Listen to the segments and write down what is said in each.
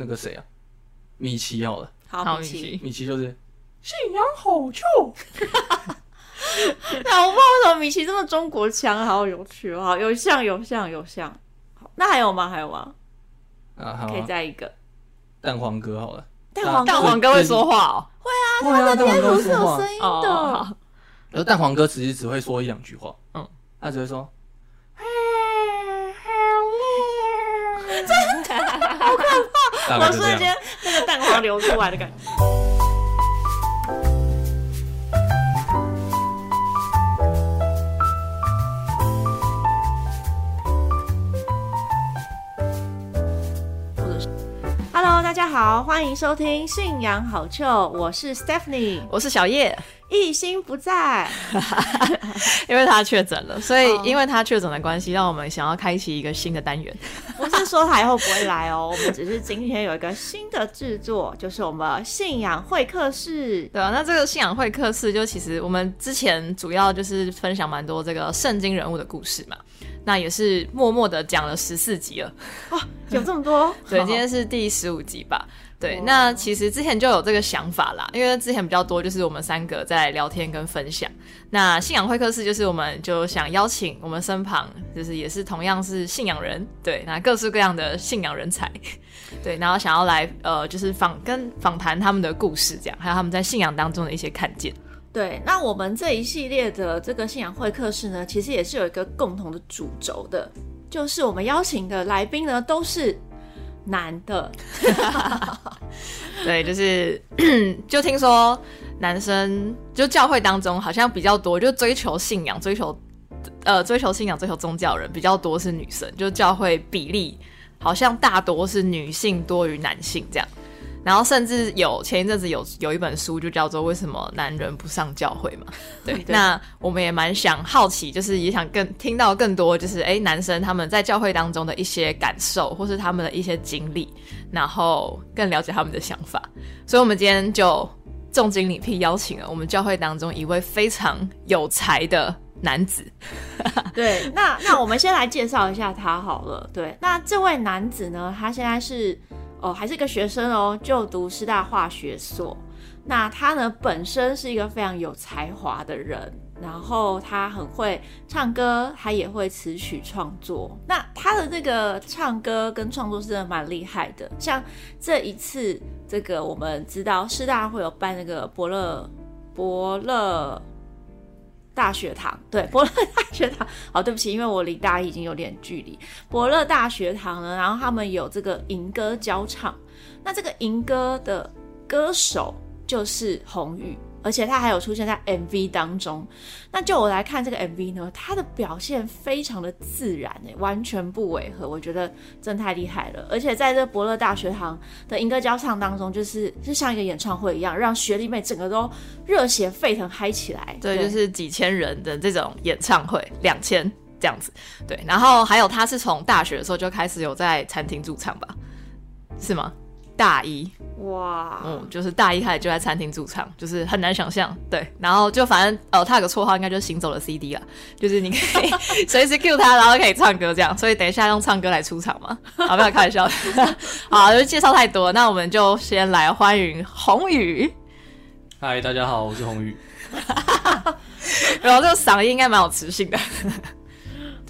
那个谁啊，米奇好了，好，好，米奇。米奇，就是信仰好臭，那我不知道为什么米奇这么中国腔，好有趣哦，好有像有像有像。好，那还有吗？还有吗？啊，好可以啊，再一个。蛋黄哥好了，蛋黄蛋黄哥会说话哦。会啊，蛋黄哥不是有声音哦，的。好而蛋黄哥其实只会说一两句话，嗯嗯，他只会说，好可大怕！我瞬间那个蛋黄流出来的感觉。Hello，大家好，欢迎收听《信仰好臭》，我是 Stephanie，我是小叶，一心不在。因为他确诊了，所以哦因为他确诊的关系，让我们想要开启一个新的单元。不是说他以后不会来哦，我们只是今天有一个新的制作，就是我们信仰会客室。对啊，那这个信仰会客室，就其实我们之前主要就是分享蛮多这个圣经人物的故事嘛，那也是默默的讲了十四集了。哇有这么多？对，好今天是第十五集吧。对，那其实之前就有这个想法啦，因为之前比较多就是我们三个在聊天跟分享。那信仰会客室就是我们就想邀请我们身旁就是也是同样是信仰人，对，那各式各样的信仰人才，对，然后想要来呃就是访跟访谈他们的故事，这样还有他们在信仰当中的一些看见。对，那我们这一系列的这个信仰会客室呢，其实也是有一个共同的主轴的，就是我们邀请的来宾呢都是男的。对，就是 就听说男生就教会当中好像比较多，就追求信仰、追求呃追求信仰、追求宗教人比较多是女生，就教会比例好像大多是女性多于男性这样。然后甚至有前一阵子有有一本书就叫做《为什么男人不上教会》嘛，对，对那我们也蛮想好奇，就是也想更听到更多，就是哎男生他们在教会当中的一些感受，或是他们的一些经历，然后更了解他们的想法。所以，我们今天就重金礼聘邀请了我们教会当中一位非常有才的男子。对，那那我们先来介绍一下他好了。对，那这位男子呢，他现在是哦还是一个学生哦，就读师大化学所。那他呢本身是一个非常有才华的人，然后他很会唱歌，他也会词曲创作。那他的这个唱歌跟创作是真的蛮厉害的。像这一次，这个我们知道师大会有办那个伯乐伯乐大学堂，对，伯乐大学堂。好，对不起，因为我离大一已经有点距离。伯乐大学堂呢，然后他们有这个吟歌交唱，那这个吟歌的歌手就是红宇，而且他还有出现在 MV 当中。那就我来看这个 MV 呢，他的表现非常的自然诶，完全不违和，我觉得真太厉害了。而且在这伯乐大学堂的吟歌交唱当中，就是就像一个演唱会一样，让学弟妹整个都热血沸腾嗨起来。对，就是几千人的这种演唱会，两千这样子。对，然后还有他是从大学的时候就开始有在餐厅驻唱吧？是吗？大一，哇，嗯，就是大一开始就在餐厅驻唱，就是很难想象。对，然后就反正呃，他有个绰号应该就是行走的 CD 啦，就是你可以 随时 cue 他，然后可以唱歌这样。所以等一下用唱歌来出场嘛，好，不要开玩笑。好，就介绍太多，那我们就先来欢迎宏宇。嗨，大家好，我是宏宇。然后这个嗓音应该蛮有磁性的。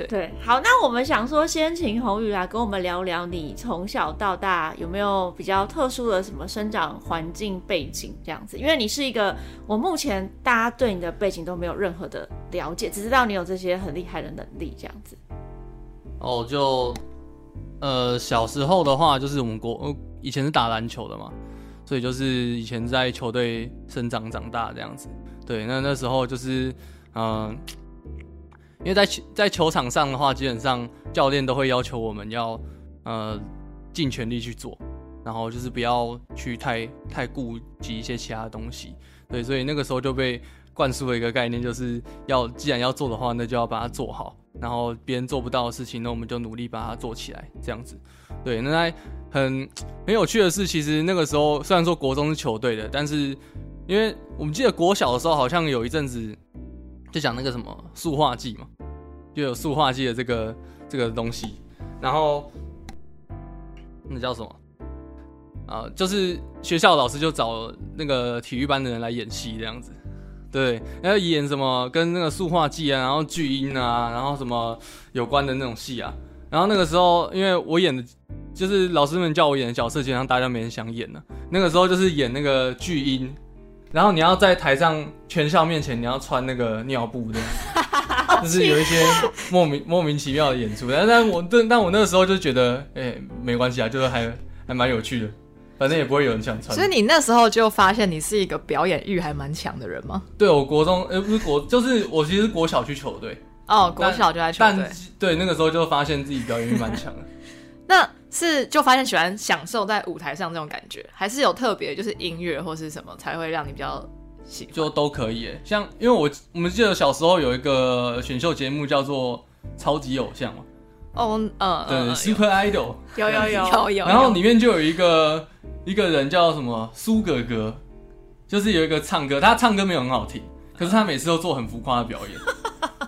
对，好，那我们想说，先请宏宇来跟我们聊聊你从小到大有没有比较特殊的什么生长环境背景这样子？因为你是一个，我目前大家对你的背景都没有任何的了解，只知道你有这些很厉害的能力这样子。哦，就呃小时候的话，就是我们国呃以前是打篮球的嘛，所以就是以前在球队生长长大这样子。对，那那时候就是嗯、呃因为在球在球场上的话，基本上教练都会要求我们要呃尽全力去做，然后就是不要去太太顾及一些其他的东西。对，所以那个时候就被灌输了一个概念，就是要既然要做的话，那就要把它做好。然后别人做不到的事情，那我们就努力把它做起来，这样子。对，那在很很有趣的是，其实那个时候虽然说国中是球队的，但是因为我们记得国小的时候好像有一阵子就讲那个什么塑化剂嘛，就有塑化剂的这个这个东西，然后那叫什么？啊，就是学校老师就找那个体育班的人来演戏这样子，对，然后演什么跟那个塑化剂啊，然后巨婴啊，然后什么有关的那种戏啊。然后那个时候，因为我演的，就是老师们叫我演的角色，基本上大家没人想演了。那个时候就是演那个巨婴，然后你要在台上全校面前，你要穿那个尿布这样，就是有一些莫名莫名其妙的演出。但但我但但我那个时候就觉得，哎、没关系啊，就是还还蛮有趣的，反正也不会有人想穿。所以你那时候就发现你是一个表演欲还蛮强的人吗？对我国中，呃，不是国，就是我其实国小去球队，哦，国小就在球但队，对那个时候就发现自己表演欲蛮强的。那是就发现喜欢享受在舞台上这种感觉，还是有特别就是音乐或是什么才会让你比较喜欢？就都可以耶。像因为我我们记得小时候有一个选秀节目叫做《超级偶像》嘛，哦，嗯，对、嗯 s u p e r Idol，有有有有有，然后有里面就有一个一个人叫什么苏格格，就是有一个唱歌，他唱歌没有很好听，可是他每次都做很浮夸的表演。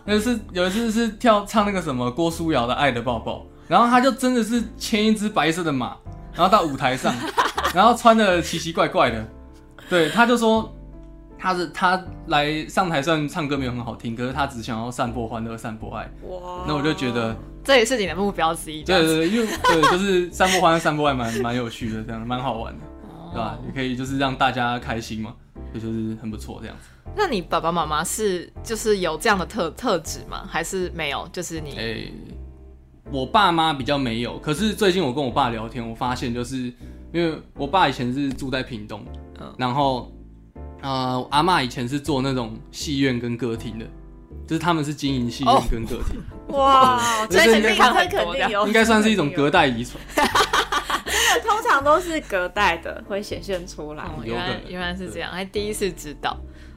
有一次有一次是跳唱那个什么郭书瑶的《爱的抱抱》，然后他就真的是牵一只白色的马，然后到舞台上，然后穿的奇奇怪怪的，对，他就说他是他来上台虽然唱歌没有很好听，可是他只想要散播欢乐、散播爱。哇那我就觉得，这也是你的目标之一，对对对，因为 对就是散播欢乐、散播爱蛮蛮有趣的，这样蛮好玩的。对吧？也可以就是让大家开心嘛，也就是很不错这样子。那你爸爸妈妈是就是有这样的特特质吗？还是没有？就是你、诶、我爸妈比较没有，可是最近我跟我爸聊天，我发现就是因为我爸以前是住在屏东，嗯然后呃，阿妈以前是做那种戏院跟歌厅的，就是他们是经营戏院哦跟歌厅，哇，所以肯定这肯定这肯定有，应该算是一种隔代遗传。通常都是隔代的会显现出来。哦，有可能原来原来是这样，还第一次知道。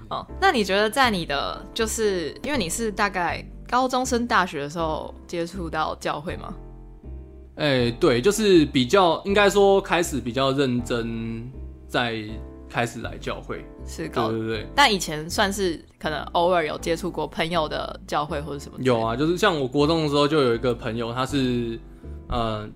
哦，那你觉得在你的就是因为你是大概高中升大学的时候接触到教会吗？哎、对，就是比较应该说开始比较认真，在开始来教会。是高，对对，但以前算是可能偶尔有接触过朋友的教会或者什么。有啊，就是像我国中的时候就有一个朋友，他是呃，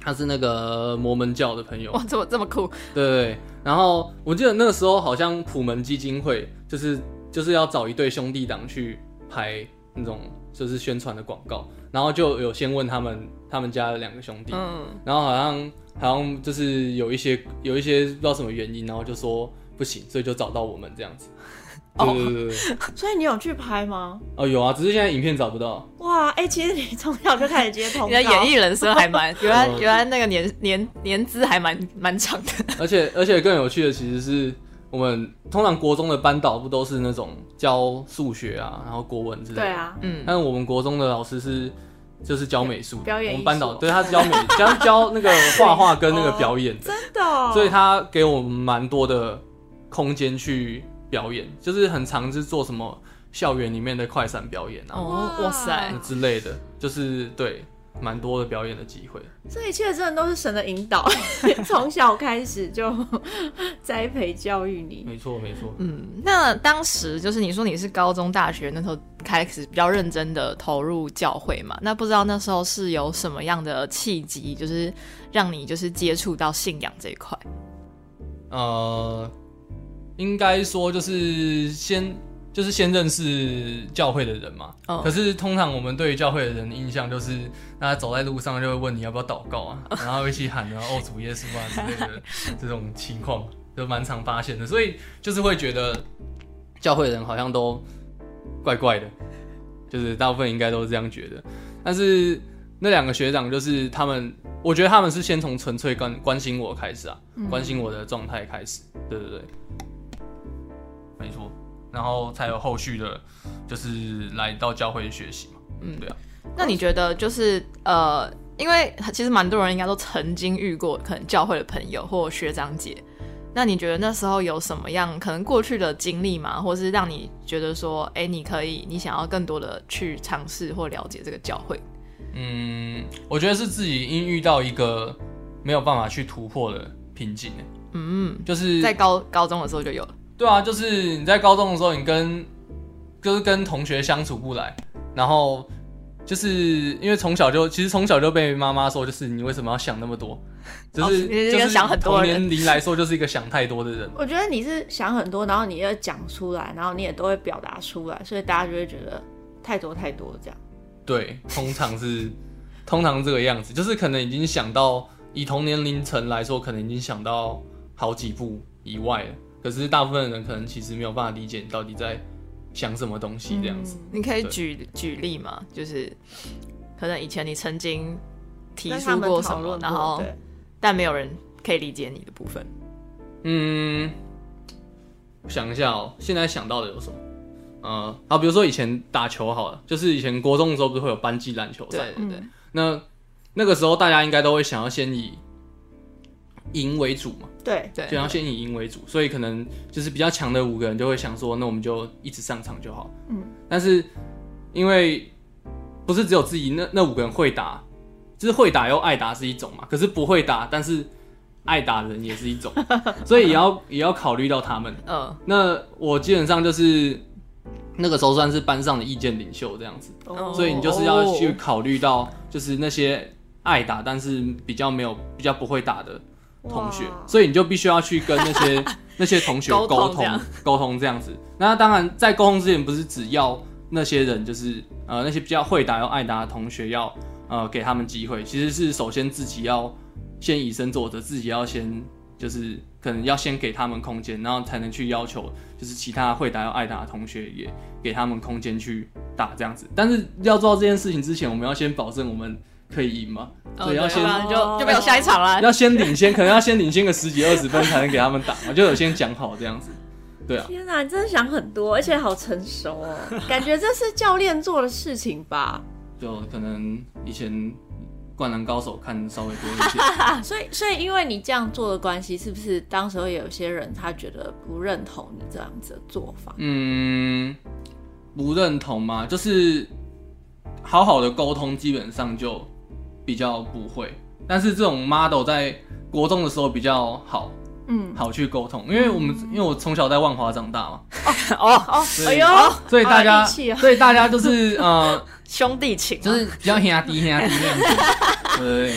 他是那个摩门教的朋友，哇，这么这么酷，对对对。然后我记得那个时候好像普门基金会就是就是要找一对兄弟党去拍那种就是宣传的广告，然后就有先问他们他们家的两个兄弟，嗯，然后好像好像就是有一些有一些不知道什么原因，然后就说不行，所以就找到我们这样子。对哦对对对对，所以你有去拍吗？哦有啊，只是现在影片找不到。哇，哎、其实你从小就开始接通告，你的演艺人生还蛮原来 哦原来那个年年年资还蛮蛮长的。而且而且更有趣的其实是我们通常国中的班导不都是那种教数学啊，然后国文之类的。对。啊，嗯，但是我们国中的老师是就是教美术，表演我们班导对他是教美教教那个画画跟那个表演。的，真的、哦，所以他给我们蛮多的空间去表演，就是很常是做什么校园里面的快闪表演啊、哦，哇塞，之类的，就是对蛮多的表演的机会。这一切真的都是神的引导，从小开始就 栽培教育你。没错没错。嗯，那当时就是你说你是高中、大学那时候开始比较认真的投入教会嘛？那不知道那时候是有什么样的契机，就是让你就是接触到信仰这一块？呃，应该说就是先就是先认识教会的人嘛。哦可是通常我们对于教会的人的印象就是，大家走在路上就会问你要不要祷告啊，然后一起喊然后哦主耶稣啊之类的 这种情况，就蛮常发现的。所以就是会觉得教会的人好像都怪怪的，就是大部分应该都是这样觉得。但是那两个学长就是他们，我觉得他们是先从纯粹关关心我开始啊，关心我的状态开始，对对对，然后才有后续的，就是来到教会学习嘛，嗯对啊，那你觉得就是呃，因为其实蛮多人应该都曾经遇过可能教会的朋友或学长姐，那你觉得那时候有什么样可能过去的经历吗？或是让你觉得说，哎、你可以，你想要更多的去尝试或了解这个教会？嗯，我觉得是自己因遇到一个没有办法去突破的瓶颈欸，嗯，就是在高高中的时候就有了。对啊，就是你在高中的时候，你跟就是跟同学相处不来，然后就是因为从小就其实从小就被妈妈说，就是你为什么要想那么多，就是、哦你是一个就是想很多的同人年龄来说就是一个想太多的人。我觉得你是想很多，然后你要讲出来，然后你也都会表达出来，所以大家就会觉得太多太多这样。对，通常是通常这个样子，就是可能已经想到以同年龄层来说，可能已经想到好几步以外了。可是大部分人可能其实没有办法理解你到底在想什么东西这样子。你可以举举例吗？就是可能以前你曾经提出过什么然后对但没有人可以理解你的部分。嗯，想一下哦，现在想到的有什么？呃，好，比如说以前打球好了，就是以前国中的时候不是会有班级篮球赛对？对那那个时候大家应该都会想要先以赢为主嘛，对。对。就要先以赢为主，所以可能就是比较强的五个人就会想说，那我们就一直上场就好。嗯，但是因为不是只有自己那那五个人会打，就是会打又爱打是一种嘛，可是不会打，但是爱打人也是一种，所以也要也要考虑到他们。嗯，那我基本上就是那个时候算是班上的意见领袖这样子，哦所以你就是要去考虑到就是那些爱打但是比较没有比较不会打的同学，所以你就必须要去跟那些 那些同学沟通沟通这样子。那当然，在沟通之前，不是只要那些人就是呃那些比较会打又爱打的同学要呃给他们机会，其实是首先自己要先以身作则，自己要先就是可能要先给他们空间，然后才能去要求就是其他会打又爱打的同学也给他们空间去打这样子。但是要做到这件事情之前，我们要先保证我们可以赢嘛，所以要先就就没有下一场了。要先领先，可能要先领先个十几二十分才能给他们打嘛，就有先讲好这样子。对啊，天哪，你真的想很多，而且好成熟哦，感觉这是教练做的事情吧？就可能以前灌篮高手看稍微多一些，所以，所以因为你这样做的关系，是不是当时候也有些人他觉得不认同你这样子的做法？嗯，不认同吗？就是好好的沟通，基本上就比较不会。但是这种 model 在国中的时候比较好，嗯，好去沟通，因为我们因为我从小在万华长大嘛，哦，哦，所以哎呦，所以大家所以大家就是呃，兄弟情，就是比较压低压低那样子，对。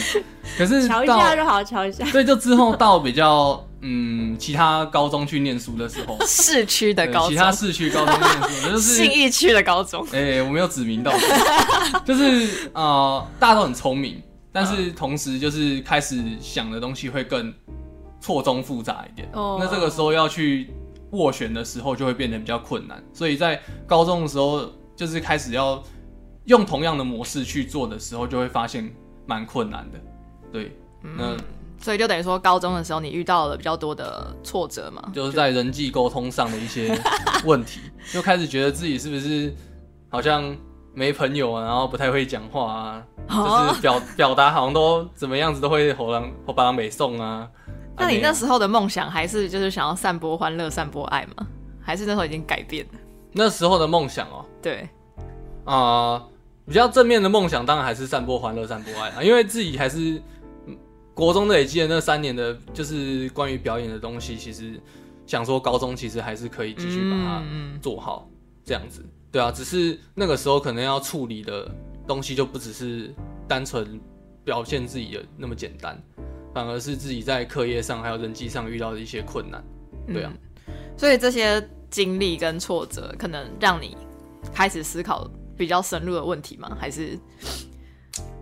可是瞧一下就好，瞧一下。所以就之后到比较嗯其他高中去念书的时候，市区的高中，其他市区高中念书，就是信义区的高中。哎、我没有指名道姓，就是呃，大家都很聪明，但是同时就是开始想的东西会更错综复杂一点。哦那这个时候要去斡旋的时候，就会变得比较困难。所以在高中的时候，就是开始要用同样的模式去做的时候，就会发现蛮困难的。对，嗯所以就等于说，高中的时候你遇到了比较多的挫折嘛？就是在人际沟通上的一些 问题，就开始觉得自己是不是好像没朋友啊，然后不太会讲话啊，哦就是表表达好像都怎么样子都会吼狼吼把狼美送啊。那你啊那时候的梦想还是就是想要散播欢乐、散播爱吗？还是那时候已经改变了？那时候的梦想哦，对，啊、比较正面的梦想当然还是散播欢乐、散播爱啊，因为自己还是嗯国中累积的那三年的，就是关于表演的东西，其实想说高中其实还是可以继续把它嗯做好，这样子，对啊，只是那个时候可能要处理的东西就不只是单纯表现自己的那么简单，反而是自己在课业上还有人际上遇到的一些困难，对啊，嗯所以这些经历跟挫折，可能让你开始思考比较深入的问题吗？还是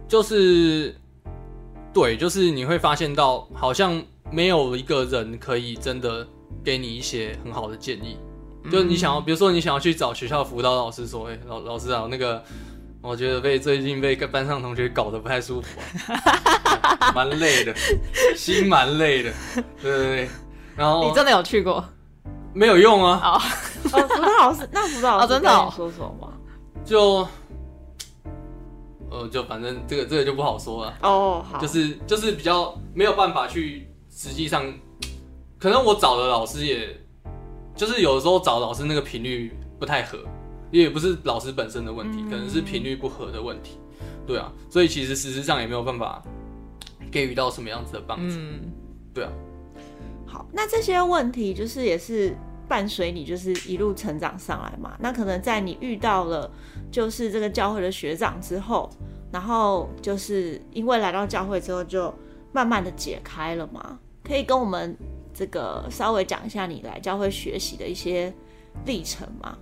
就是对，就是你会发现到好像没有一个人可以真的给你一些很好的建议。就是你想要，比如说你想要去找学校辅导老师说，哎、老老师啊，那个我觉得被最近被班上同学搞得不太舒服、啊，蛮累的，心蛮累的，对对对。然后你真的有去过？没有用啊，哦，辅导老师，那辅导老师哦真的说什么吗？就呃就反正这个这个就不好说了。哦，好，就是就是比较没有办法去实际上，可能我找的老师也，就是有的时候找老师那个频率不太合，也不是老师本身的问题，可能是频率不合的问题，对啊，所以其实实质上也没有办法给予到什么样子的帮助，嗯，对啊，好，那这些问题就是也是伴随你就是一路成长上来嘛。那可能在你遇到了就是这个教会的学长之后，然后就是因为来到教会之后，就慢慢的解开了嘛。可以跟我们这个稍微讲一下你来教会学习的一些历程吗？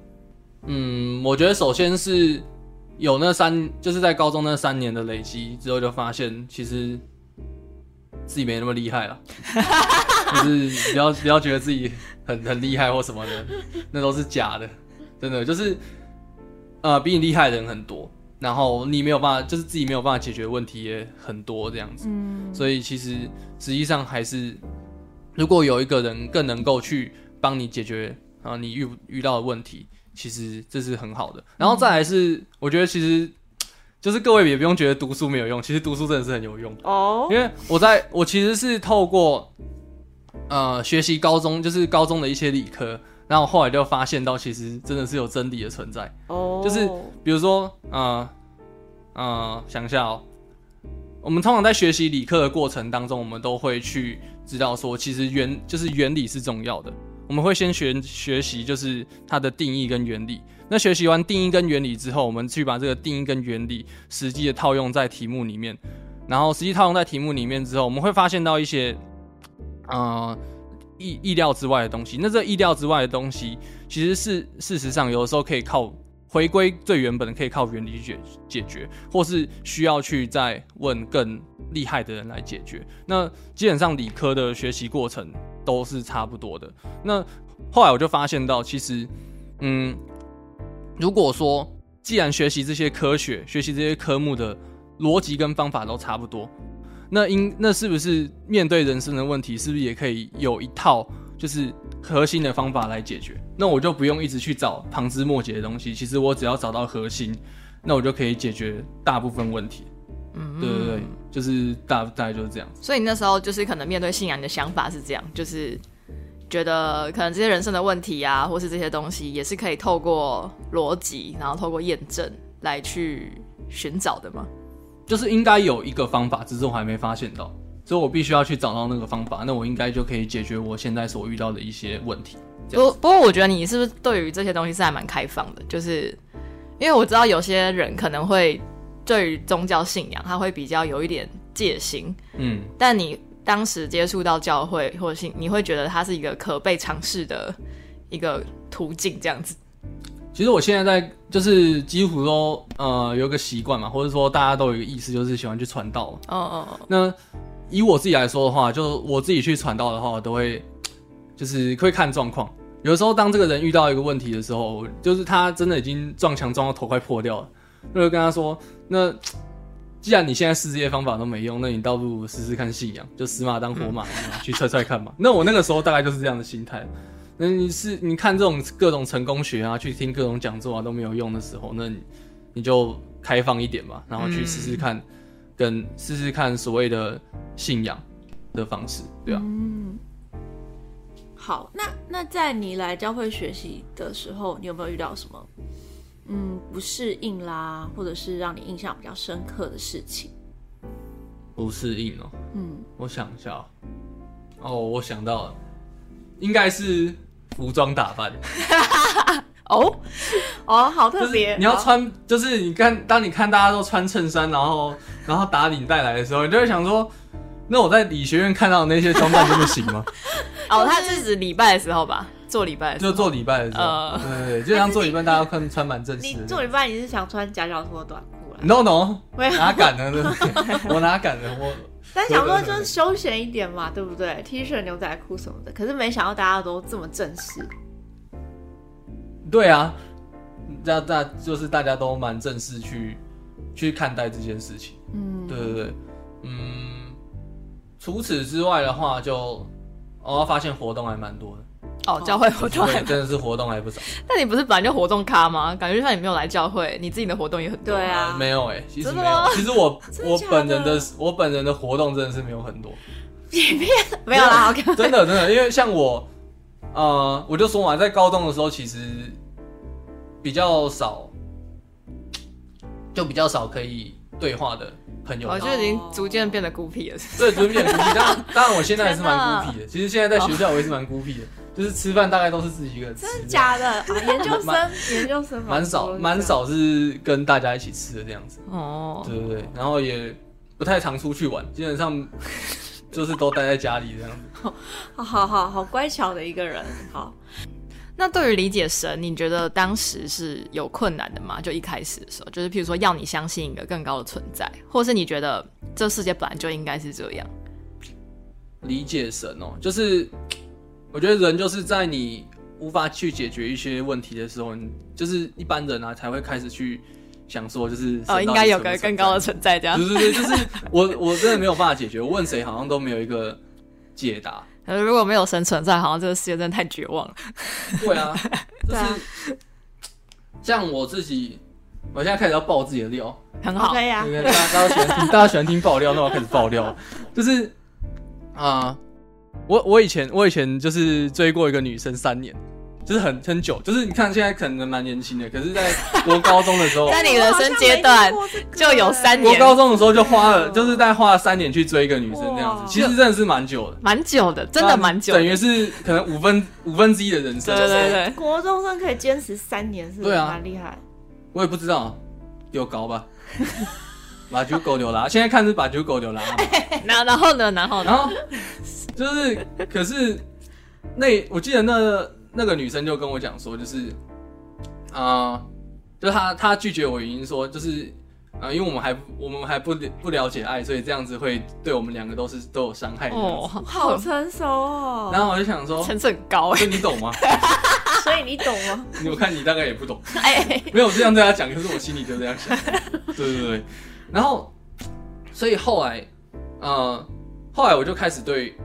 嗯，我觉得首先是有那三，就是在高中那三年的累积之后，就发现其实自己没那么厉害了，就是不要不要觉得自己很很厉害或什么的，那都是假的，真的就是呃比你厉害的人很多，然后你没有办法，就是自己没有办法解决问题也很多这样子，嗯，所以其实实际上还是如果有一个人更能够去帮你解决啊你遇遇到的问题。其实这是很好的，然后再来是，我觉得其实就是各位也不用觉得读书没有用，其实读书真的是很有用。哦，因为我在我其实是透过呃学习高中，就是高中的一些理科，然后后来就发现到其实真的是有真理的存在。哦，就是比如说，呃呃，想一下哦，我们通常在学习理科的过程当中，我们都会去知道说，其实原就是原理是重要的。我们会先学学习，就是它的定义跟原理。那学习完定义跟原理之后，我们去把这个定义跟原理实际的套用在题目里面。然后实际套用在题目里面之后，我们会发现到一些，呃，意意料之外的东西。那这意料之外的东西，其实是事实上有的时候可以靠回归最原本的，可以靠原理去解解决，或是需要去再问更厉害的人来解决。那基本上理科的学习过程。都是差不多的。那后来我就发现到，其实，嗯，如果说既然学习这些科学、学习这些科目的逻辑跟方法都差不多，那应那是不是面对人生的问题，是不是也可以有一套就是核心的方法来解决？那我就不用一直去找旁枝末节的东西。其实我只要找到核心，那我就可以解决大部分问题。嗯，对对对，就是大大概就是这样。所以你那时候就是可能面对信仰，你的想法是这样，就是觉得可能这些人生的问题啊，或是这些东西，也是可以透过逻辑，然后透过验证来去寻找的吗？就是应该有一个方法，只是我还没发现到，所以我必须要去找到那个方法，那我应该就可以解决我现在所遇到的一些问题。不不过，我觉得你是不是对于这些东西是还蛮开放的？就是因为我知道有些人可能会。对于宗教信仰，他会比较有一点戒心，嗯，但你当时接触到教会或者信，你会觉得它是一个可被尝试的一个途径，这样子。其实我现在在就是几乎都呃有一个习惯嘛，或者说大家都有一个意思，就是喜欢去传道。哦哦哦。那以我自己来说的话，就我自己去传道的话，都会就是会看状况。有的时候，当这个人遇到一个问题的时候，就是他真的已经撞墙撞到头快破掉了。那就跟他说：“那既然你现在试这些方法都没用，那你倒不如试试看信仰，就死马当活马，去踹踹看嘛。”那我那个时候大概就是这样的心态。那你是你看这种各种成功学啊，去听各种讲座啊都没有用的时候，那你你就开放一点吧，然后去试试看，跟试试看所谓的信仰的方式，对啊。嗯。好，那那在你来教会学习的时候，你有没有遇到什么？嗯，不适应啦，或者是让你印象比较深刻的事情。不适应哦，嗯，我想一下，哦，我想到了，应该是服装打扮。哦，哦，好特别。你要穿，就是你看，当你看大家都穿衬衫，然后然后打领带来的时候，你就会想说。那我在理学院看到的那些装扮真的行吗？哦，他是指礼拜的时候吧，做礼拜就做礼拜的时候，对对，就像做礼拜 大家看穿蛮正式。你做礼拜你是想穿夹脚拖短裤了？No No，哪敢呢？我哪敢呢？我但想说就是休闲一点嘛，对不对？T 恤、牛仔裤什么的，可是没想到大家都这么正式。对啊，大大就是大家都蛮正式去去看待这件事情。嗯，对对对，嗯。除此之外的话，就哦发现活动还蛮多的。哦，教会活动真的是活动还不少。但你不是本来就活动咖吗？感觉像你没有来教会，你自己的活动也很多。对啊，没有哎，其实没有。其实我 我本人的我本人的活动真的是没有很多。没有啦，真的真的，因为像我，呃，我就说嘛，在高中的时候其实比较少，就比较少可以对话的。朋友，我就已经逐渐变得孤僻了。对，逐渐变孤僻。当然，当然，我现在还是蛮孤僻的。其实现在在学校，我也是蛮孤僻的。就是吃饭大概都是自己一个人吃，真的假的？啊研究生，研究生蛮少蛮。少是跟大家一起吃的这样子。哦，对对对，然后也不太常出去玩，基本上 就是都待在家里这样子。好好好好乖巧的一个人。好，那对于理解神，你觉得当时是有困难的吗？就一开始的时候，就是譬如说要你相信一个更高的存在，或是你觉得这世界本来就应该是这样？理解神哦，就是我觉得人就是在你无法去解决一些问题的时候，你就是一般人啊才会开始去想说，就是哦，应该有个更高的存在这样。对。对对，就是我我真的没有办法解决，我问谁好像都没有一个解答。可是如果没有神存在，好像这个世界真的太绝望了。对啊，就是像我自己，我现在开始要爆自己的料，很好。为大家大家喜欢听，大家喜欢听爆料，那我要开始爆料，就是啊、我我以前我以前就是追过一个女生三年，就是很很久，就是你看现在可能蛮年轻的，可是在 国高中的时候，在你人生阶段就有三年，国高中的时候就花了，就是在花了三年去追一个女生这样子，其实真的是蛮久的，蛮久的，真的蛮久的。等于是可能五分五分之一的人生，对对对，国中生可以坚持三年，是不是对啊。蛮厉害？我也不知道，有高吧。把酒狗流拉，现在看是把酒狗流拉，然然后呢，然后呢？然后就是，可是那我记得那那个女生就跟我讲说，就是啊、呃就她她拒绝我原因说，就是呃，因为我们还我们还不不了解爱，所以这样子会对我们两个都是都有伤害哦，好成熟哦。然后我就想说，层次很高哎。这你懂吗？所以你懂吗？我看你大概也不懂。哎，没有这样对他讲，可是我心里就这样想。对对对，然后，所以后来，呃，后来我就开始对，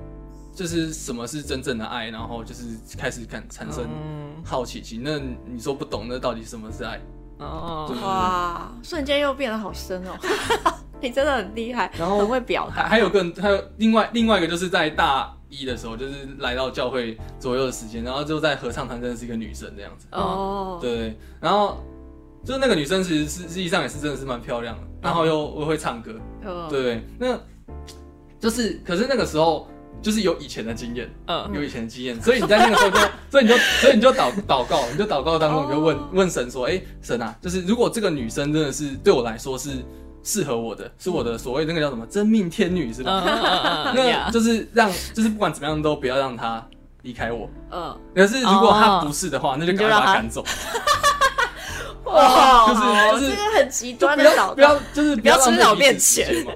就是什么是真正的爱，然后就是开始看产生嗯好奇心。那你说不懂，那到底什么是爱？哦哇，瞬间又变得好深哦。你真的很厉害，然后很会表达。还还有更还有另外另外一个就是在大一的时候，就是来到教会左右的时间，然后就在合唱团认识一个女生这样子。哦，对对，然后就是那个女生其实是实际上也是真的是蛮漂亮的，然后又又会唱歌。对，那就是，可是那个时候就是有以前的经验，嗯。有以前的经验，所以你在那个时候就，所以你就，所以你就祷祷告，你就祷告当中，你就问、哦。问神说，哎、神啊，就是如果这个女生真的是对我来说是适合我的，是我的所谓那个叫什么真命天女是吧？那嗯就是让，就是不管怎么样都不要让她离开我。嗯，可是如果她哦。不是的话，那就赶快把她赶走，哇，就是就是这个很极端的祷要不要，就是不要浪费吃老面彼此时间嘛，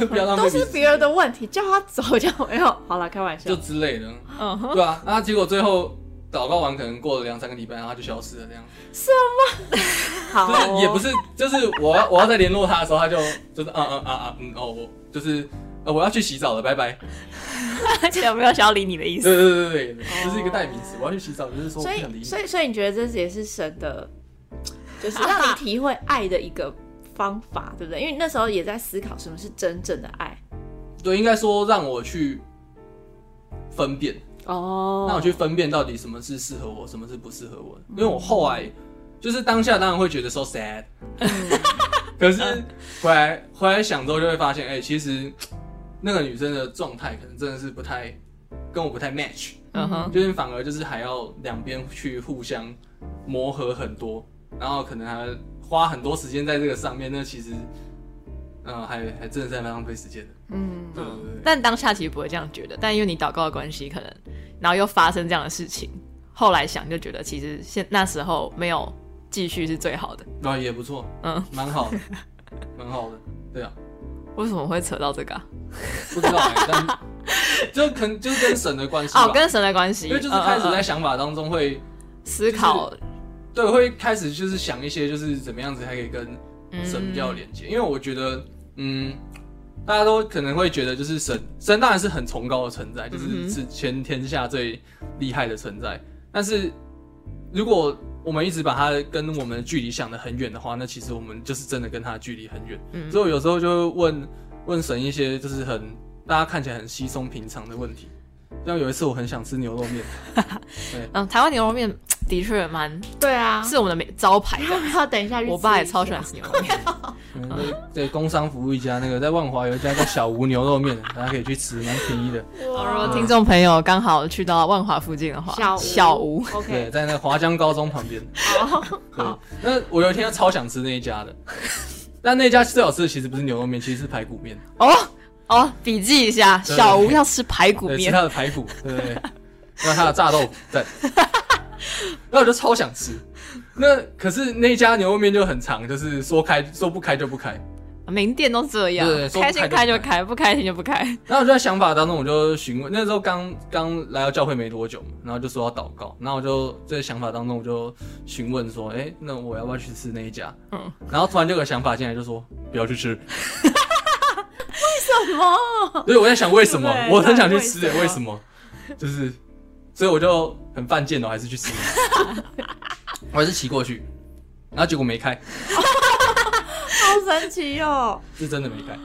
不要都是别人的问题，叫他走就没有。好了，开玩笑就。之类的。嗯，对啊，那结果最后祷告完，可能过了两三个礼拜，然后他就消失了，这样。好 就是哦，也不是，就是我要我要再联络他的时候，他就就是嗯嗯啊啊嗯哦，我就是呃我要去洗澡了，拜拜。而且有没有想要理你的意思。对对对对对，这是一个代名词，我要去洗澡，就是说不想理你。以所以所以你觉得这也是神的，就是让你体会爱的一个方法，对不对？因为那时候也在思考什么是真正的爱。对，应该说让我去分辨，哦让我去分辨到底什么是适合我，什么是不适合我。因为我后来就是当下当然会觉得 so sad，可是回来回来想之后就会发现，哎、其实那个女生的状态可能真的是不太跟我不太 match，嗯哼，就是反而就是还要两边去互相磨合很多，然后可能还花很多时间在这个上面，那其实。嗯，还还真的是在蛮浪费时间的，嗯，对对对。但当下其实不会这样觉得，但因为你祷告的关系，可能然后又发生这样的事情，后来想就觉得其实现那时候没有继续是最好的。啊，也不错，嗯，蛮好的，蛮好的，对啊，为什么会扯到这个、啊？不知道欸，但 就可能就是跟神的关系，哦，跟神的关系，因为就是开始在想法当中会，思考，对，会开始就是想一些就是怎么样子才可以跟神比较有连接，因为我觉得，嗯，大家都可能会觉得就是神，神当然是很崇高的存在，就是是全天下最厉害的存在，但是如果我们一直把它跟我们的距离想得很远的话，那其实我们就是真的跟它的距离很远。嗯。所以我有时候就会问问神一些就是很大家看起来很稀松平常的问题。像有一次我很想吃牛肉面，嗯，台湾牛肉面的确蛮对啊，是我们的招牌的。要不要等一下？我爸也超喜欢。吃牛肉面，嗯，对对，工商服务一家，那个在万华有一家叫小吴牛肉面，大家可以去吃，蛮便宜的。如果听众朋友刚好去到万华附近的话，小吴。小吴，对，OK，在那个华江高中旁边。好，对，那我有一天就超想吃那一家的，但那家最好吃的其实不是牛肉面，其实是排骨面，哦？哦，笔记一下，小吴要吃排骨面，吃他，的排骨，对对。对，那它的炸豆腐在，然后我就超想吃。那可是那家牛肉面就很长，就是说开说不开就不开。名店都这样开心开就不开不开心就不开。然后我就在想法当中，我就询问，那时候刚刚来到教会没多久嘛，然后就说要祷告，然后我就在想法当中，我就询问说，哎，那我要不要去吃那一家？嗯嗯，然后突然就有个想法进来，就说不要去吃。为什么？所以我在想为什么，我很想去吃的，到底为什为什么？就是，所以我就很犯贱的，我还是去试，我还是骑过去，然后结果没开，好神奇哦！是真的没开，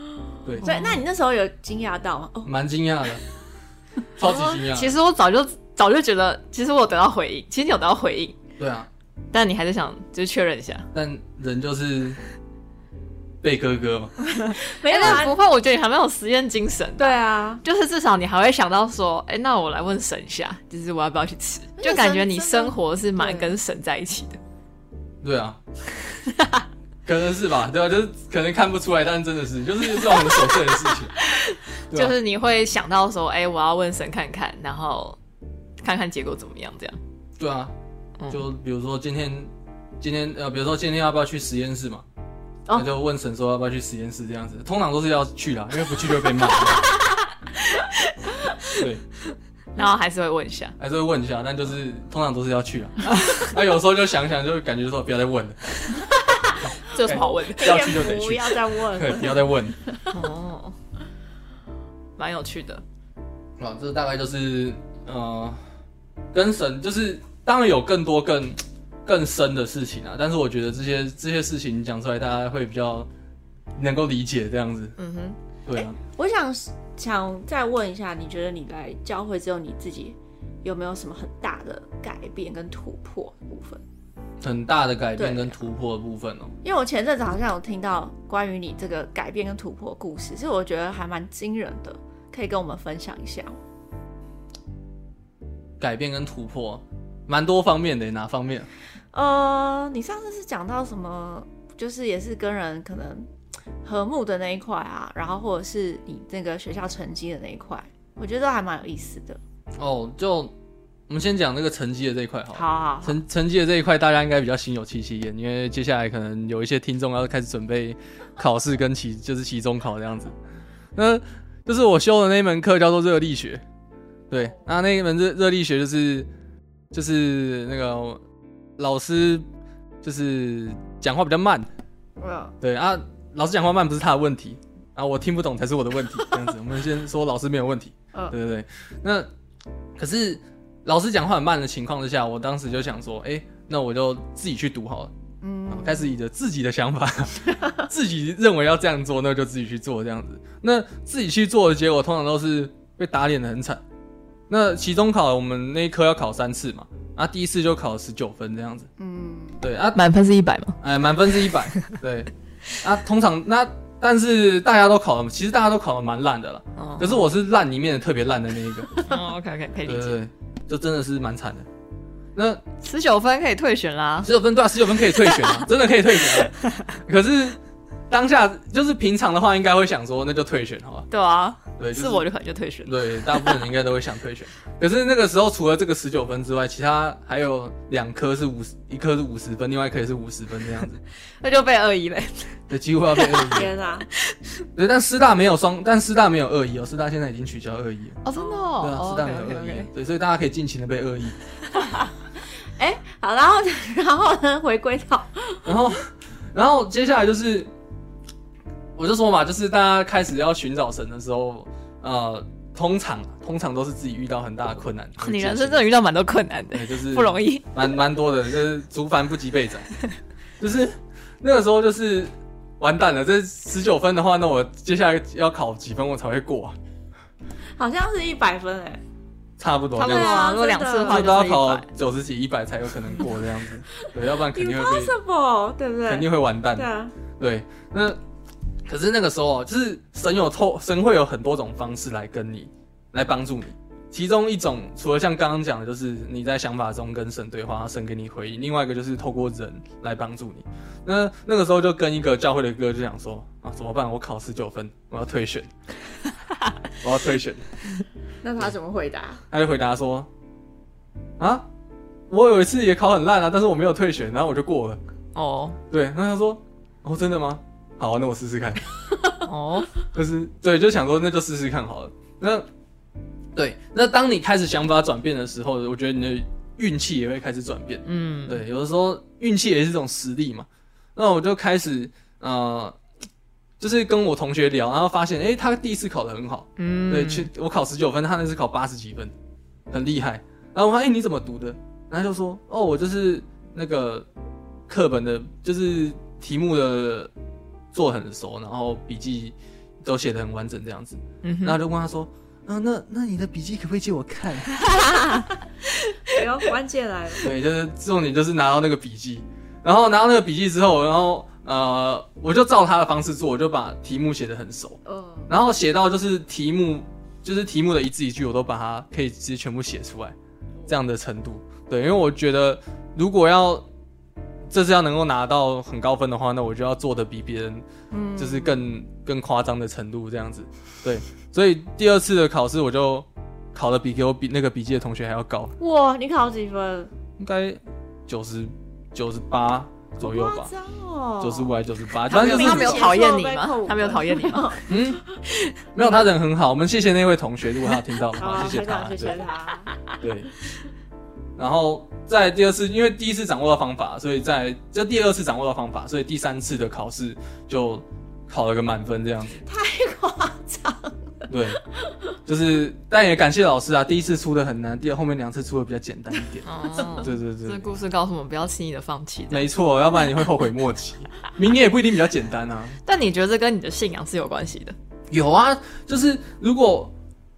对，所以，那你那时候有惊讶到吗？哦，蛮惊讶的，超级惊讶。其实我早就早就觉得，其实我有得到回应，其实你有得到回应，对啊，但你还是想就是确认一下。但人就是被哥哥嘛，哎 没有啊，但不会，我觉得你还蛮有实验精神的。对啊，就是至少你还会想到说，哎、那我来问神一下，就是我要不要去吃？就感觉你真的生活是蛮对跟神在一起的。对啊，可能是吧，对啊，就是可能看不出来，但是真的是，就是这种很琐碎的事情，对啊就是你会想到说，哎、我要问神看看，然后看看结果怎么样，这样。对啊，嗯就比如说今天，今天呃，比如说今天要不要去实验室嘛？哦那就问神说要不要去实验室这样子，通常都是要去啦，因为不去就会被骂。对，然后还是会问一下，还是会问一下，但就是通常都是要去啦。那有时候就想想，就感觉说不要再问了，这有什么好问的？要去就得去，不要再问对，问不要再问。哦，蛮有趣的。啊，这大概就是呃，跟神就是当然有更多更更深的事情啊，但是我觉得这些这些事情讲出来，大家会比较能够理解这样子。嗯哼，对啊，我想想再问一下，你觉得你来教会之后，你自己有没有什么很大的改变跟突破的部分？很大的改变跟突破的部分哦、因为我前阵子好像有听到关于你这个改变跟突破的故事，所以我觉得还蛮惊人的，可以跟我们分享一下。改变跟突破，蛮多方面的，哪方面？呃，你上次是讲到什么？就是也是跟人可能和睦的那一块啊，然后或者是你那个学校成绩的那一块，我觉得都还蛮有意思的。哦，就我们先讲那个成绩的这一块好了。好好好，成成绩的这一块，大家应该比较心有戚戚焉，因为接下来可能有一些听众要开始准备考试跟期，就是期中考这样子。那就是我修的那一门课叫做热力学，对，那那一门热热力学就是就是那个老师就是讲话比较慢，嗯，对啊，老师讲话慢不是他的问题啊，我听不懂才是我的问题，这样子。我们先说老师没有问题，嗯对对对。那可是老师讲话很慢的情况之下，我当时就想说，哎、那我就自己去读好了。嗯啊开始以着自己的想法，自己认为要这样做，那就自己去做这样子。那自己去做的结果，通常都是被打脸的很惨。那期中考我们那一科要考三次嘛，啊，第一次就考十九分这样子，嗯，对啊，满分是一百嘛？哎，满分是一百，对，啊，通常那但是大家都考的，其实大家都考的蛮烂的了，哦可是我是烂里面的特别烂的那一个，哦，OK OK，可以理解。对对对，就真的是蛮惨的。那十九分可以退选啦。十九分对啊，十九分可以退选啊，真的可以退选啊。可是当下就是平常的话，应该会想说那就退选好吧？对啊，对，就是我就可能就退选。对，大部分人应该都会想退选。可是那个时候除了这个十九分之外，其他还有两科是五十，一科是五十分，另外一科也是五十分这样子，那就被二一了。对，几乎要被二一。天啊，对，但师大没有双，但师大没有二一哦，师大现在已经取消二一了。哦，真的对哦。啊，师大没有二 OK 一 OK，，对，所以大家可以尽情的被二一。哎、好，然后然后呢，回归到然后，然后接下来就是，我就说嘛，就是大家开始要寻找神的时候，呃，通常通常都是自己遇到很大的困难。你人生真的遇到蛮多困难的，对，就是不容易。蛮蛮多的，就是竹凡不及被宰，就是那个时候就是完蛋了。这十九分的话，那我接下来要考几分我才会过啊？好像是一百分哎、差不多这样子，差不多啊。如果两次的话就都要考九十几、一百才有可能过这样子。对，要不然肯定会被 impossible，对不对？肯定会完蛋对。啊，对，那可是那个时候啊，就是神有透，神会有很多种方式来跟你来帮助你。其中一种，除了像刚刚讲的，就是你在想法中跟神对话，神给你回应；另外一个就是透过人来帮助你。那那个时候就跟一个教会的哥就想说啊，怎么办？我考十九分，我要退选，我要退选。那他怎么回答？他就回答说啊，我有一次也考很烂啊，但是我没有退选，然后我就过了。哦对，那他说哦，真的吗？好，那我试试看。哦，就是对，就想说那就试试看好了。那对，那当你开始想法转变的时候，我觉得你的运气也会开始转变。嗯，对，有的时候运气也是一种实力嘛。那我就开始呃，就是跟我同学聊，然后发现，诶，他第一次考得很好，嗯，对，去我考十九分，他那次考八十几分，很厉害。然后我说，诶，你怎么读的？然后他就说，哦，我就是那个课本的，就是题目的做很熟，然后笔记都写的很完整这样子。嗯哼然后就问他说，啊，那那你的笔记可不可以借我看？哎呦，关键来了，对，就是重点就是拿到那个笔记，然后拿到那个笔记之后，然后呃，我就照他的方式做，我就把题目写得很熟，嗯，然后写到就是题目，就是题目的一字一句，我都把它可以直接全部写出来，这样的程度。对，因为我觉得如果要这次要能够拿到很高分的话，那我就要做的比别人嗯就是更更夸张的程度这样子。对，所以第二次的考试我就考的比给我比那个笔记的同学还要高。哇，你考几分？应该九十九十八左右吧夸，张哦，九十五还九十八，他反正就是他没有讨厌你？吗他没有讨厌你吗？嗯，没有他人很好，我们谢谢那位同学，如果他有听到的话，好，谢谢他，谢谢他。对。然后在第二次，因为第一次掌握到方法，所以在这第二次掌握到方法，所以第三次的考试就考了个满分这样子。太夸张，对，就是但也感谢老师啊，第一次出的很难，第二后面两次出的比较简单一点。哦，对对对这，故事告诉我们不要轻易的放弃。没错，要不然你会后悔莫及。明年也不一定比较简单啊。但你觉得这跟你的信仰是有关系的？有啊，就是如果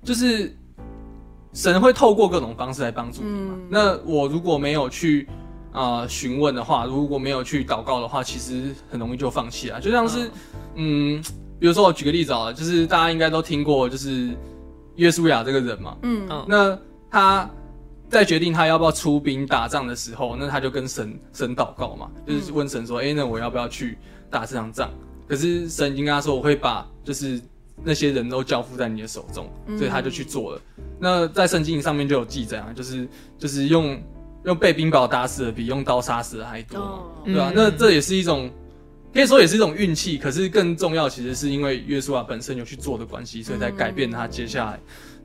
就是神会透过各种方式来帮助你嘛。嗯那我如果没有去啊、呃询问的话，如果没有去祷告的话，其实很容易就放弃啊。就像是嗯比如说我举个例子啊，就是大家应该都听过，就是约书亚这个人嘛。嗯嗯那他在决定他要不要出兵打仗的时候，那他就跟神神祷告嘛，就是问神说：“哎、那我要不要去打这场仗？”可是神已经跟他说：“我会把就是那些人都交付在你的手中。”所以他就去做了。那在圣经上面就有记载啊，就是就是用用被冰雹打死的比用刀杀死的还多嘛，哦对吧、嗯那这也是一种。可以说也是一种运气，可是更重要，其实是因为约书亚本身有去做的关系，所以才改变他接下来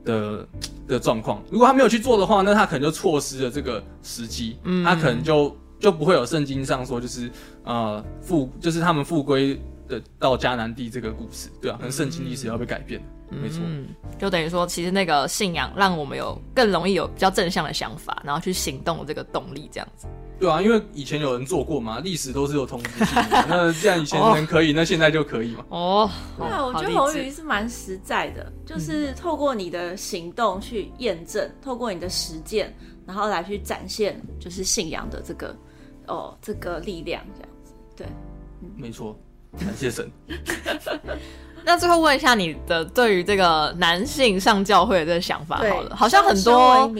的的状况。如果他没有去做的话，那他可能就错失了这个时机，嗯他可能就就不会有圣经上说就是呃复就是他们复归的到迦南地这个故事，对啊，可能圣经历史要被改变，没错。嗯，就等于说，其实那个信仰让我们有更容易有比较正向的想法，然后去行动的这个动力，这样子。对啊，因为以前有人做过嘛，历史都是有同步性的。那既然以前人可以，那现在就可以嘛。哦，对啊，我觉得红宇是蛮实在的，就是透过你的行动去验证，透过你的实践，然后来去展现就是信仰的这个哦这个力量，这样子。对，没错，感谢神。那最后问一下你的对于这个男性上教会的这个想法好了，好像很多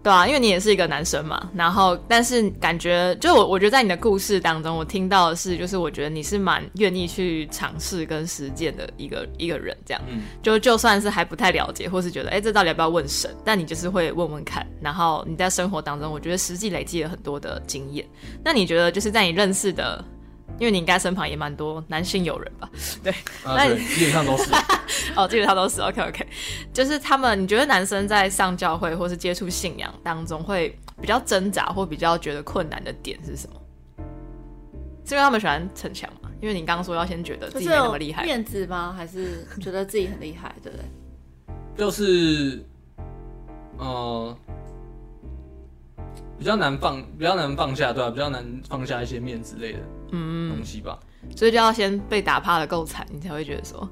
对啊，因为你也是一个男生嘛，然后但是感觉就我我觉得在你的故事当中，我听到的是，就是我觉得你是蛮愿意去尝试跟实践的一个一个人，这样，嗯就就算是还不太了解，或是觉得哎这到底要不要问神，但你就是会问问看，然后你在生活当中，我觉得实际累积了很多的经验。那你觉得就是在你认识的，因为你应该身旁也蛮多男性友人吧？对啊，那对，基本上都是。哦，基本上都是 OK OK，就是他们，你觉得男生在上教会或是接触信仰当中，会比较挣扎或比较觉得困难的点是什么？是因为他们喜欢逞强吗？因为你刚刚说要先觉得自己那么厉害，面子吗？还是觉得自己很厉害，对不对？就是呃，比较难放，比较难放下，对吧、比较难放下一些面之类的嗯东，西吧。所以就要先被打趴的够惨，你才会觉得说，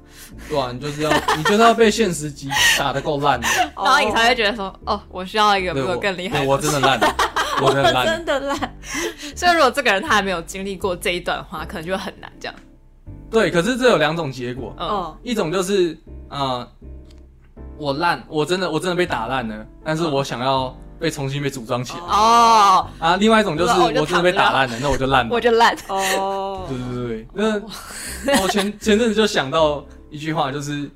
对啊，你就是要，你就是要被现实击打的够烂的，然后你才会觉得说，哦，我需要一个比我更厉害。我真的烂，我真的我烂。真的烂，所以如果这个人他还没有经历过这一段的话，可能就很难这样。对，可是这有两种结果，嗯，哦，一种就是呃，我烂，我真的我真的被打烂了，但是我想要被重新被组装起来。哦，啊，另外一种就是我就我真的被打烂了，那我就烂了我。就烂，哦对，对对对，那我前 前阵子就想到一句话，就是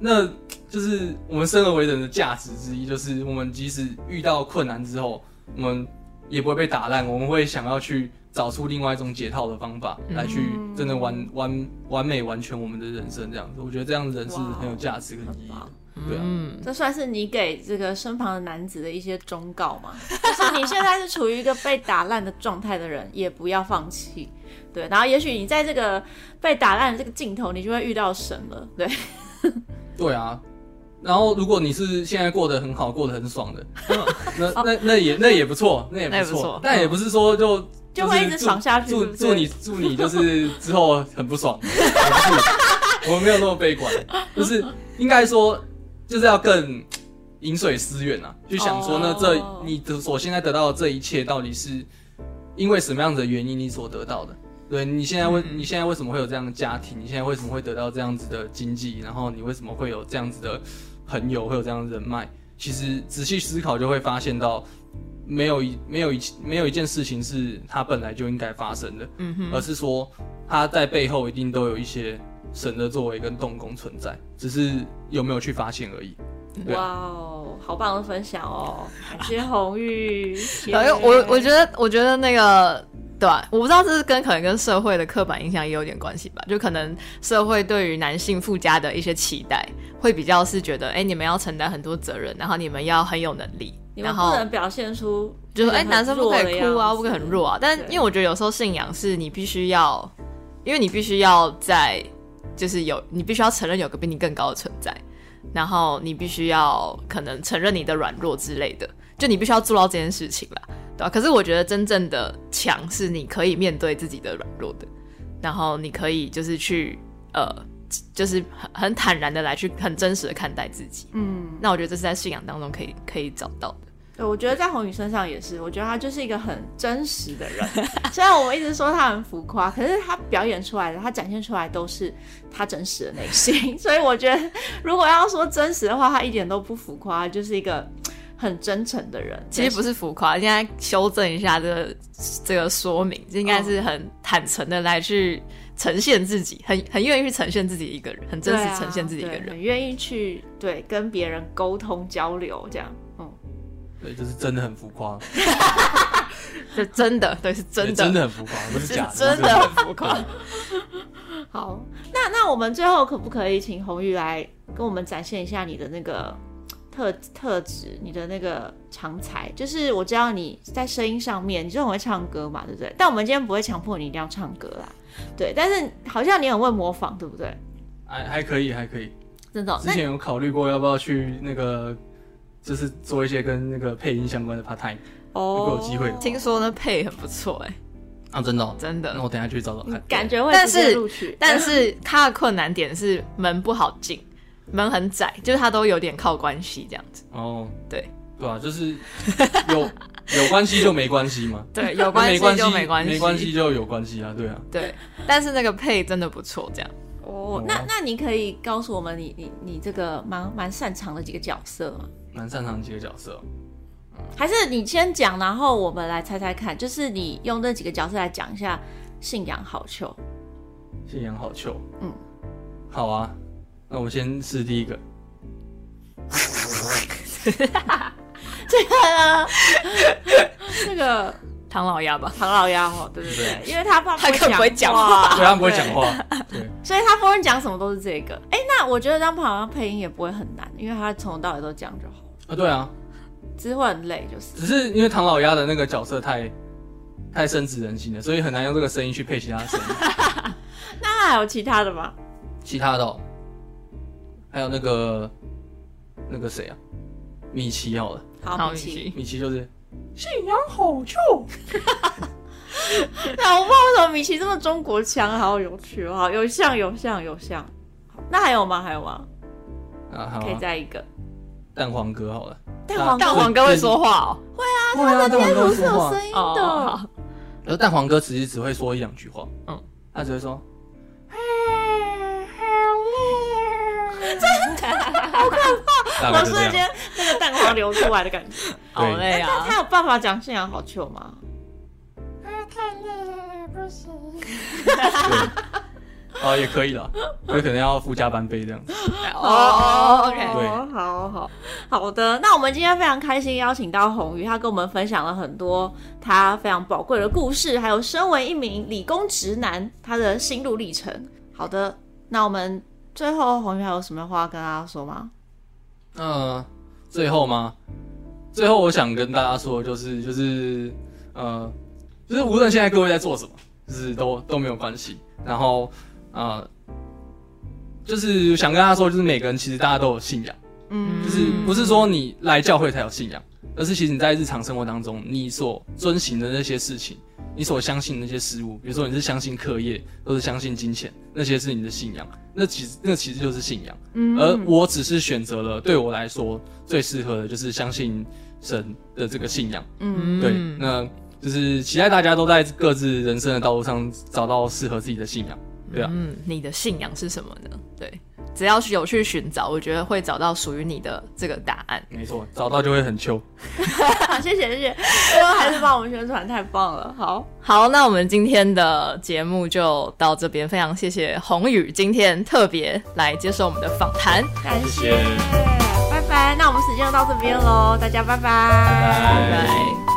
那就是我们生而为人的价值之一，就是我们即使遇到困难之后，我们也不会被打烂，我们会想要去找出另外一种解套的方法，嗯来去真的完完完美完全我们的人生这样子。我觉得这样子人是很有价值跟意义。对啊嗯，这算是你给这个身旁的男子的一些忠告吗？就是你现在是处于一个被打烂的状态的人，也不要放弃。对，然后也许你在这个被打烂的这个尽头，你就会遇到神了。对，对啊。然后，如果你是现在过得很好、过得很爽的，那那那也那也不错，那也不错。但也不是说就就会一直爽下去祝祝你祝你就是之后很不爽，我们没有那么悲观，就是应该说就是要更饮水思源啊，去想说呢，哦这你的所现在得到的这一切，到底是因为什么样的原因你所得到的？对你现在为嗯你现在为什么会有这样的家庭？你现在为什么会得到这样子的经济？然后你为什么会有这样子的朋友，会有这样的人脉？其实仔细思考就会发现到，没有一没有一没有一件事情是它本来就应该发生的，嗯哼，而是说它在背后一定都有一些神的作为跟动工存在，只是有没有去发现而已。对哇啊，哦，好棒的分享哦！感谢红玉。因为我我觉得，我觉得那个，对吧、我不知道这是跟可能跟社会的刻板印象也有点关系吧。就可能社会对于男性附加的一些期待，会比较是觉得，哎、你们要承担很多责任，然后你们要很有能力，你们然后不能表现出就是哎、很男生不可以哭啊，不可以很弱啊。但因为我觉得有时候信仰是你必须要，因为你必须要在，就是有你必须要承认有个比你更高的存在，然后你必须要可能承认你的软弱之类的，就你必须要做到这件事情啦，对吧、可是我觉得真正的强是你可以面对自己的软弱的，然后你可以就是去呃，就是很很坦然的来去很真实的看待自己。嗯，那我觉得这是在信仰当中可以可以找到。对，我觉得在红宇身上也是，我觉得他就是一个很真实的人。虽然我们一直说他很浮夸，可是他表演出来的，他展现出来都是他真实的内心。所以我觉得，如果要说真实的话，他一点都不浮夸，就是一个很真诚的人。其实不是浮夸，现在修正一下这个这个说明，这应该是很坦诚的来去呈现自己，很很愿意去呈现自己一个人，很真实呈现自己一个对人。很愿意去对跟别人沟通交流这样。嗯，对，就是真的很浮夸，是真的，对，是真的，真的很浮夸，不是是假的，真的很浮夸。好，那那我们最后可不可以请红玉来跟我们展现一下你的那个特特质，你的那个长才？就是我知道你在声音上面，你就很会唱歌嘛，对不对？但我们今天不会强迫你一定要唱歌啦，对。但是好像你很会模仿，对不对？还还可以，还可以。真的哦、之前有考虑过要不要去那个，就是做一些跟那个配音相关的 part time 哦如果有机会听说那配很不错，哎，啊，真的、哦。真的那。我等一下去找找看。感觉会但直接是录取，但是他的困难点是门不好进，门很窄，就是他都有点靠关系这样子。哦，对对啊、就是有 有关系就没关系嘛，对，有关系没关系就没关系，没关系就有关系啊，对啊。对，但是那个配真的不错，这样。哦，那那你可以告诉我们你你你这个蛮蛮擅长的几个角色吗？蛮擅长几个角色。哦、还是你先讲，然后我们来猜猜看，就是你用这几个角色来讲一下信仰好球。信仰好球，嗯，好啊。那我们先试第一个，这个呢，那个唐老鸭吧，唐老鸭哦，对对对，因为他怕他更不会讲话，对，他不会讲话，对，所以他不论讲什么都是这个。哎，那我觉得当唐老鸭配音也不会很难，因为他从头到尾都讲就好，啊，对啊，只是会很累，就是。只是因为唐老鸭的那个角色太太深植人心了，所以很难用这个声音去配其他的声音。那还有其他的吗？其他的、哦，还有那个那个谁啊，米奇好了，好，好米奇。米奇就是信仰好球，那我不知道为什么米奇这么中国腔，好有趣哦，好有像有像有像。好，那还有吗？还有吗？啊，好可以啊，再一个。蛋黄哥好了。蛋黄蛋黄哥会说话哦，会啊，他的天蝠是有声音的。而蛋黄哥其实只会说一两句话，嗯，他只会说，真的好可怕，我瞬间那个蛋黄流出来的感觉，好累啊。他有办法讲信仰好球吗？太累了，不行。啊，也可以了，就可能要附加班费这样子。哦，OK，对好好好的。那我们今天非常开心邀请到红宇，他跟我们分享了很多他非常宝贵的故事，还有身为一名理工直男他的心路历程。好的，那我们最后红宇还有什么话跟大家说吗？呃，最后吗？最后我想跟大家说，就是就是呃，就是无论现在各位在做什么，就是都都没有关系。然后呃，就是想跟大家说，就是每个人其实大家都有信仰，嗯就是不是说你来教会才有信仰，而是其实你在日常生活当中，你所遵循的那些事情，你所相信的那些事物，比如说你是相信课业，或是相信金钱，那些是你的信仰，那其实那其实就是信仰。嗯而我只是选择了对我来说最适合的，就是相信神的这个信仰。嗯对，那就是期待大家都在各自人生的道路上找到适合自己的信仰。对啊，嗯，你的信仰是什么呢？对，只要是有去寻找，我觉得会找到属于你的这个答案。没错，找到就会很秋。好，谢谢谢谢，最后还是帮我们宣传，太棒了。好，好，那我们今天的节目就到这边，非常谢谢宏宇今天特别来接受我们的访谈。感谢拜拜。那我们时间就到这边喽，大家拜拜拜拜拜。